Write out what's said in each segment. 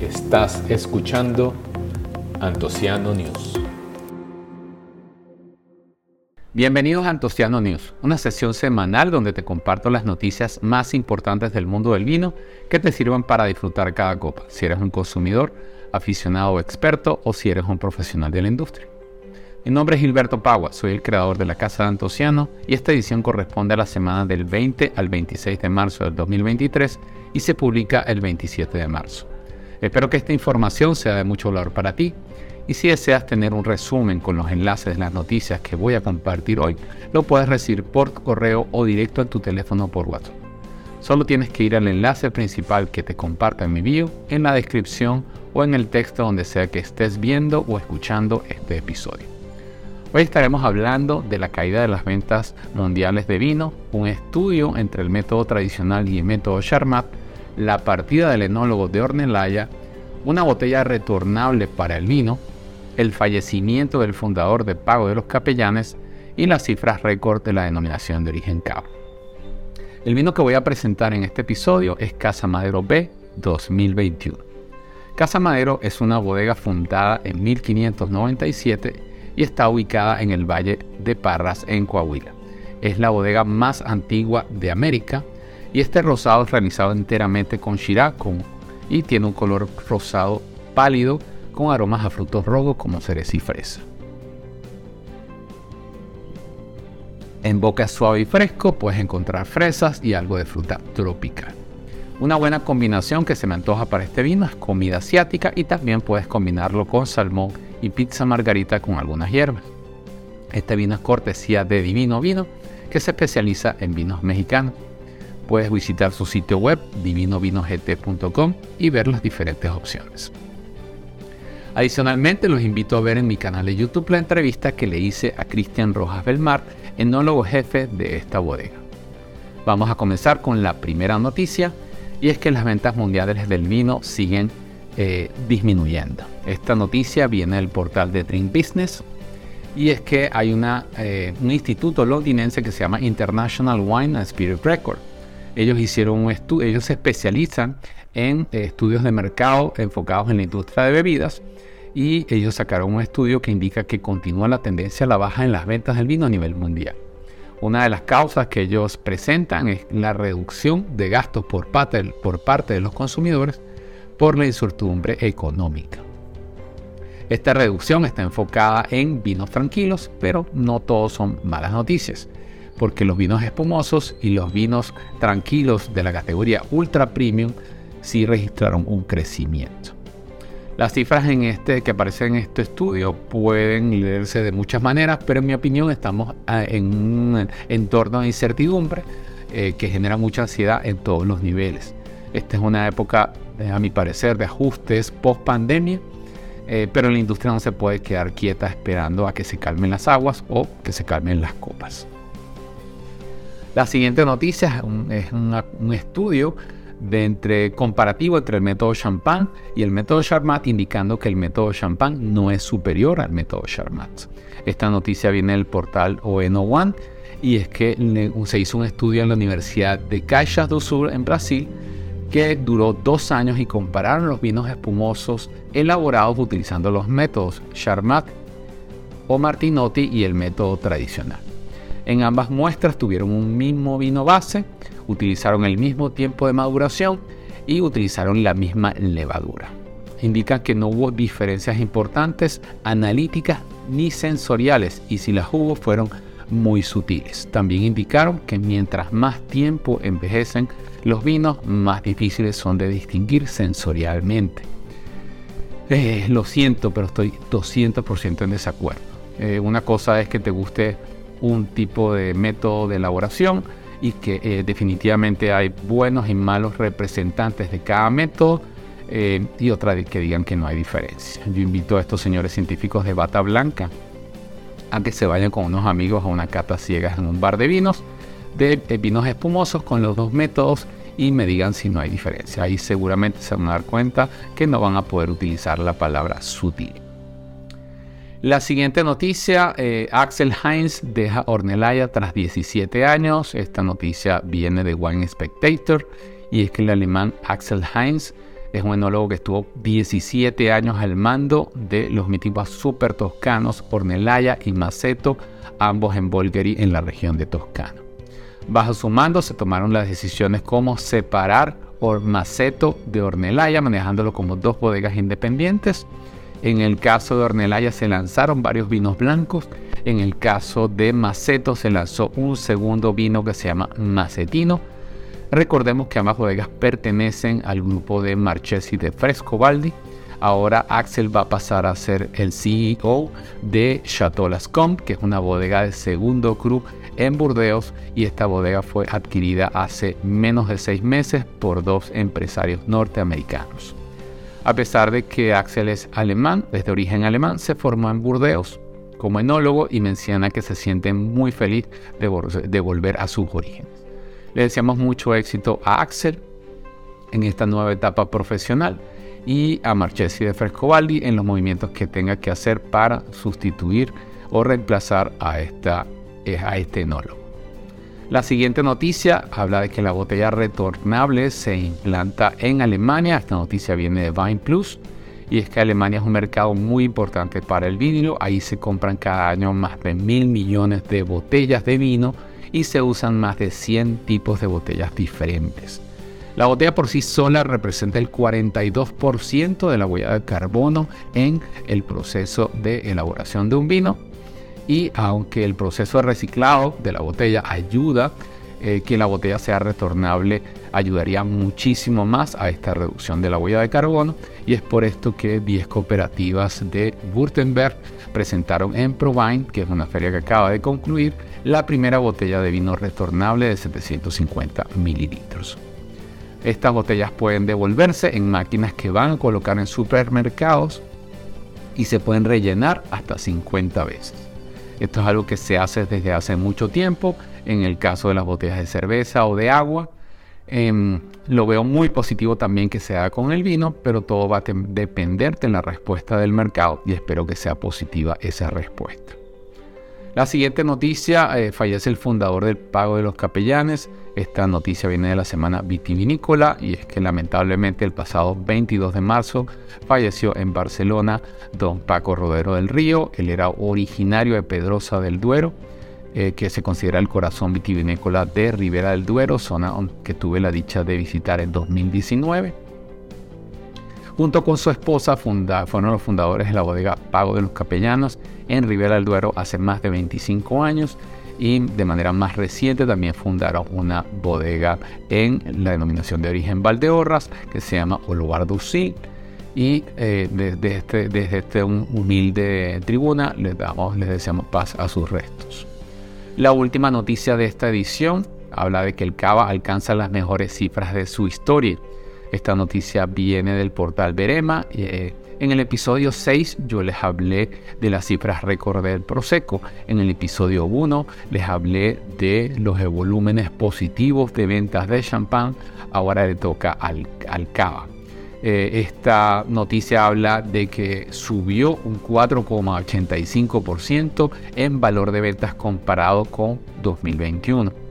Estás escuchando Antociano News. Bienvenidos a Antociano News, una sesión semanal donde te comparto las noticias más importantes del mundo del vino que te sirvan para disfrutar cada copa, si eres un consumidor, aficionado o experto o si eres un profesional de la industria. Mi nombre es Gilberto Pagua, soy el creador de la Casa de Antociano y esta edición corresponde a la semana del 20 al 26 de marzo del 2023 y se publica el 27 de marzo. Espero que esta información sea de mucho valor para ti y si deseas tener un resumen con los enlaces de las noticias que voy a compartir hoy, lo puedes recibir por correo o directo en tu teléfono por WhatsApp. Solo tienes que ir al enlace principal que te comparto en mi bio, en la descripción o en el texto donde sea que estés viendo o escuchando este episodio. Hoy estaremos hablando de la caída de las ventas mundiales de vino, un estudio entre el método tradicional y el método Charmat, la partida del enólogo de Ornelaya, una botella retornable para el vino, el fallecimiento del fundador de Pago de los Capellanes y las cifras récord de la denominación de origen Cabo. El vino que voy a presentar en este episodio es Casa Madero B 2021. Casa Madero es una bodega fundada en 1597 y está ubicada en el Valle de Parras, en Coahuila. Es la bodega más antigua de América y este rosado es realizado enteramente con Shiraz y tiene un color rosado pálido con aromas a frutos rojos como cereza y fresa. En boca suave y fresco puedes encontrar fresas y algo de fruta tropical. Una buena combinación que se me antoja para este vino es comida asiática y también puedes combinarlo con salmón pizza margarita con algunas hierbas. Este vino es cortesía de Divino Vino, que se especializa en vinos mexicanos. Puedes visitar su sitio web divinovinogT.com y ver las diferentes opciones. Adicionalmente, los invito a ver en mi canal de YouTube la entrevista que le hice a Cristian Rojas Belmar, enólogo jefe de esta bodega. Vamos a comenzar con la primera noticia y es que las ventas mundiales del vino siguen eh, disminuyendo. Esta noticia viene del portal de Drink Business y es que hay una, eh, un instituto londinense que se llama International Wine and Spirit Record. Ellos hicieron ellos se especializan en eh, estudios de mercado enfocados en la industria de bebidas y ellos sacaron un estudio que indica que continúa la tendencia a la baja en las ventas del vino a nivel mundial. Una de las causas que ellos presentan es la reducción de gastos por parte, por parte de los consumidores por la incertidumbre económica. Esta reducción está enfocada en vinos tranquilos, pero no todos son malas noticias, porque los vinos espumosos y los vinos tranquilos de la categoría ultra premium sí registraron un crecimiento. Las cifras en este, que aparecen en este estudio pueden leerse de muchas maneras, pero en mi opinión estamos ah, en un entorno de incertidumbre eh, que genera mucha ansiedad en todos los niveles. Esta es una época, eh, a mi parecer, de ajustes post pandemia, eh, pero la industria no se puede quedar quieta esperando a que se calmen las aguas o que se calmen las copas. La siguiente noticia es un, estudio de entre comparativo entre el método Champagne y el método Charmat, indicando que el método Champagne no es superior al método Charmat. Esta noticia viene del portal ONO One y es que se hizo un estudio en la Universidad de Caixas do Sul en Brasil que duró dos años y compararon los vinos espumosos elaborados utilizando los métodos Charmat o Martinotti y el método tradicional. En ambas muestras tuvieron un mismo vino base, utilizaron el mismo tiempo de maduración y utilizaron la misma levadura. Indican que no hubo diferencias importantes analíticas ni sensoriales y si las hubo fueron muy sutiles. También indicaron que mientras más tiempo envejecen los vinos, más difíciles son de distinguir sensorialmente. Eh, lo siento, pero estoy 200% en desacuerdo. Eh, una cosa es que te guste un tipo de método de elaboración y que eh, definitivamente hay buenos y malos representantes de cada método y otra que digan que no hay diferencia. Yo invito a estos señores científicos de bata blanca a que se vayan con unos amigos a una cata ciegas en un bar de vinos, de, vinos espumosos con los dos métodos y me digan si no hay diferencia. Ahí seguramente se van a dar cuenta que no van a poder utilizar la palabra sutil. La siguiente noticia, eh, Axel Heinz deja Ornelaya tras 17 años. Esta noticia viene de Wine Spectator y es que el alemán Axel Heinz es un enólogo que estuvo 17 años al mando de los mitivas super toscanos Ornelaya y Maceto, ambos en Bolgheri en la región de Toscana. Bajo su mando se tomaron las decisiones como separar Maceto de Ornelaya, manejándolo como dos bodegas independientes. En el caso de Ornelaya se lanzaron varios vinos blancos. En el caso de Maceto se lanzó un segundo vino que se llama Macetino Recordemos que ambas bodegas pertenecen al grupo de Marchesi de Frescobaldi. Ahora Axel va a pasar a ser el CEO de Chateau Lascombe, que es una bodega de segundo cru en Burdeos y esta bodega fue adquirida hace menos de seis meses por dos empresarios norteamericanos. A pesar de que Axel es alemán, desde origen alemán, se formó en Burdeos como enólogo y menciona que se siente muy feliz de volver a sus orígenes. Le deseamos mucho éxito a Axel en esta nueva etapa profesional y a Marchesi de Frescobaldi en los movimientos que tenga que hacer para sustituir o reemplazar a, esta, eh, a este enólogo. La siguiente noticia habla de que la botella retornable se implanta en Alemania. Esta noticia viene de Vine Plus y es que Alemania es un mercado muy importante para el vino. Ahí se compran cada año más de mil millones de botellas de vino y se usan más de 100 tipos de botellas diferentes. La botella por sí sola representa el 42% de la huella de carbono en el proceso de elaboración de un vino y aunque el proceso de reciclado de la botella ayuda eh, que la botella sea retornable, ayudaría muchísimo más a esta reducción de la huella de carbono y es por esto que 10 cooperativas de Württemberg presentaron en Provine, que es una feria que acaba de concluir, la primera botella de vino retornable de 750 mililitros. Estas botellas pueden devolverse en máquinas que van a colocar en supermercados y se pueden rellenar hasta 50 veces. Esto es algo que se hace desde hace mucho tiempo en el caso de las botellas de cerveza o de agua. Em, lo veo muy positivo también que se haga con el vino, pero todo va a depender de la respuesta del mercado y espero que sea positiva esa respuesta. La siguiente noticia, eh, fallece el fundador del Pago de los Capellanes. Esta noticia viene de la semana vitivinícola y es que lamentablemente el pasado 22 de marzo falleció en Barcelona don Paco Rodero del Río. Él era originario de Pedrosa del Duero, eh, que se considera el corazón vitivinícola de Ribera del Duero, zona que tuve la dicha de visitar en 2019. Junto con su esposa fueron los fundadores de la bodega Pago de los Capellanos en Ribera del Duero hace más de 25 años y de manera más reciente también fundaron una bodega en la denominación de origen Valdeorras que se llama Olubar y eh, desde, este, desde este humilde tribuna les, damos, les deseamos paz a sus restos. La última noticia de esta edición habla de que el Cava alcanza las mejores cifras de su historia. Esta noticia viene del portal Verema. Eh, en el episodio 6 yo les hablé de las cifras récord del Prosecco. En el episodio 1 les hablé de los volúmenes positivos de ventas de champán. Ahora le toca al, cava. Eh, esta noticia habla de que subió un 4,85% en valor de ventas comparado con 2021.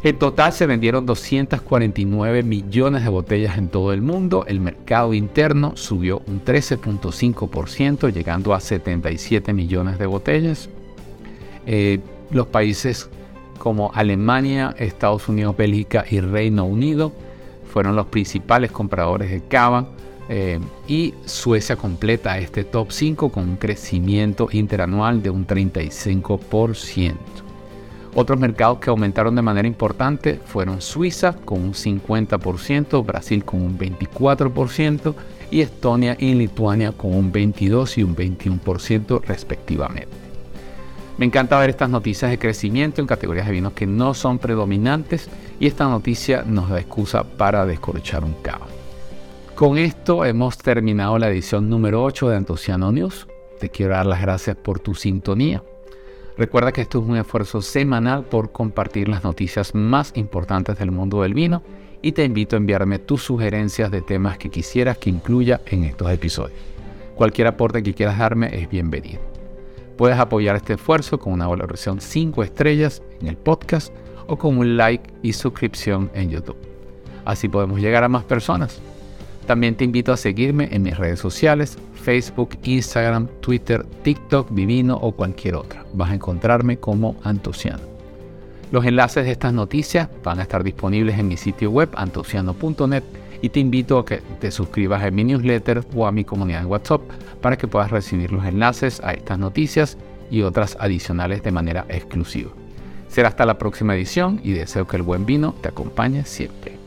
En total se vendieron 249 millones de botellas en todo el mundo. El mercado interno subió un 13.5%, llegando a 77 millones de botellas. Eh, los países como Alemania, Estados Unidos, Bélgica y Reino Unido fueron los principales compradores de cava. Eh, y Suecia completa este top 5 con un crecimiento interanual de un 35%. Otros mercados que aumentaron de manera importante fueron Suiza con un 50%, Brasil con un 24% y Estonia y Lituania con un 22 y un 21% respectivamente. Me encanta ver estas noticias de crecimiento en categorías de vinos que no son predominantes y esta noticia nos da excusa para descorchar un cabo. Con esto hemos terminado la edición número 8 de Antociano News. Te quiero dar las gracias por tu sintonía. Recuerda que esto es un esfuerzo semanal por compartir las noticias más importantes del mundo del vino y te invito a enviarme tus sugerencias de temas que quisieras que incluya en estos episodios. Cualquier aporte que quieras darme es bienvenido. Puedes apoyar este esfuerzo con una valoración 5 estrellas en el podcast o con un like y suscripción en YouTube. Así podemos llegar a más personas. También te invito a seguirme en mis redes sociales, Facebook, Instagram, Twitter, TikTok, Divino o cualquier otra. Vas a encontrarme como Antociano. Los enlaces de estas noticias van a estar disponibles en mi sitio web antociano.net y te invito a que te suscribas a mi newsletter o a mi comunidad en WhatsApp para que puedas recibir los enlaces a estas noticias y otras adicionales de manera exclusiva. Será hasta la próxima edición y deseo que el buen vino te acompañe siempre.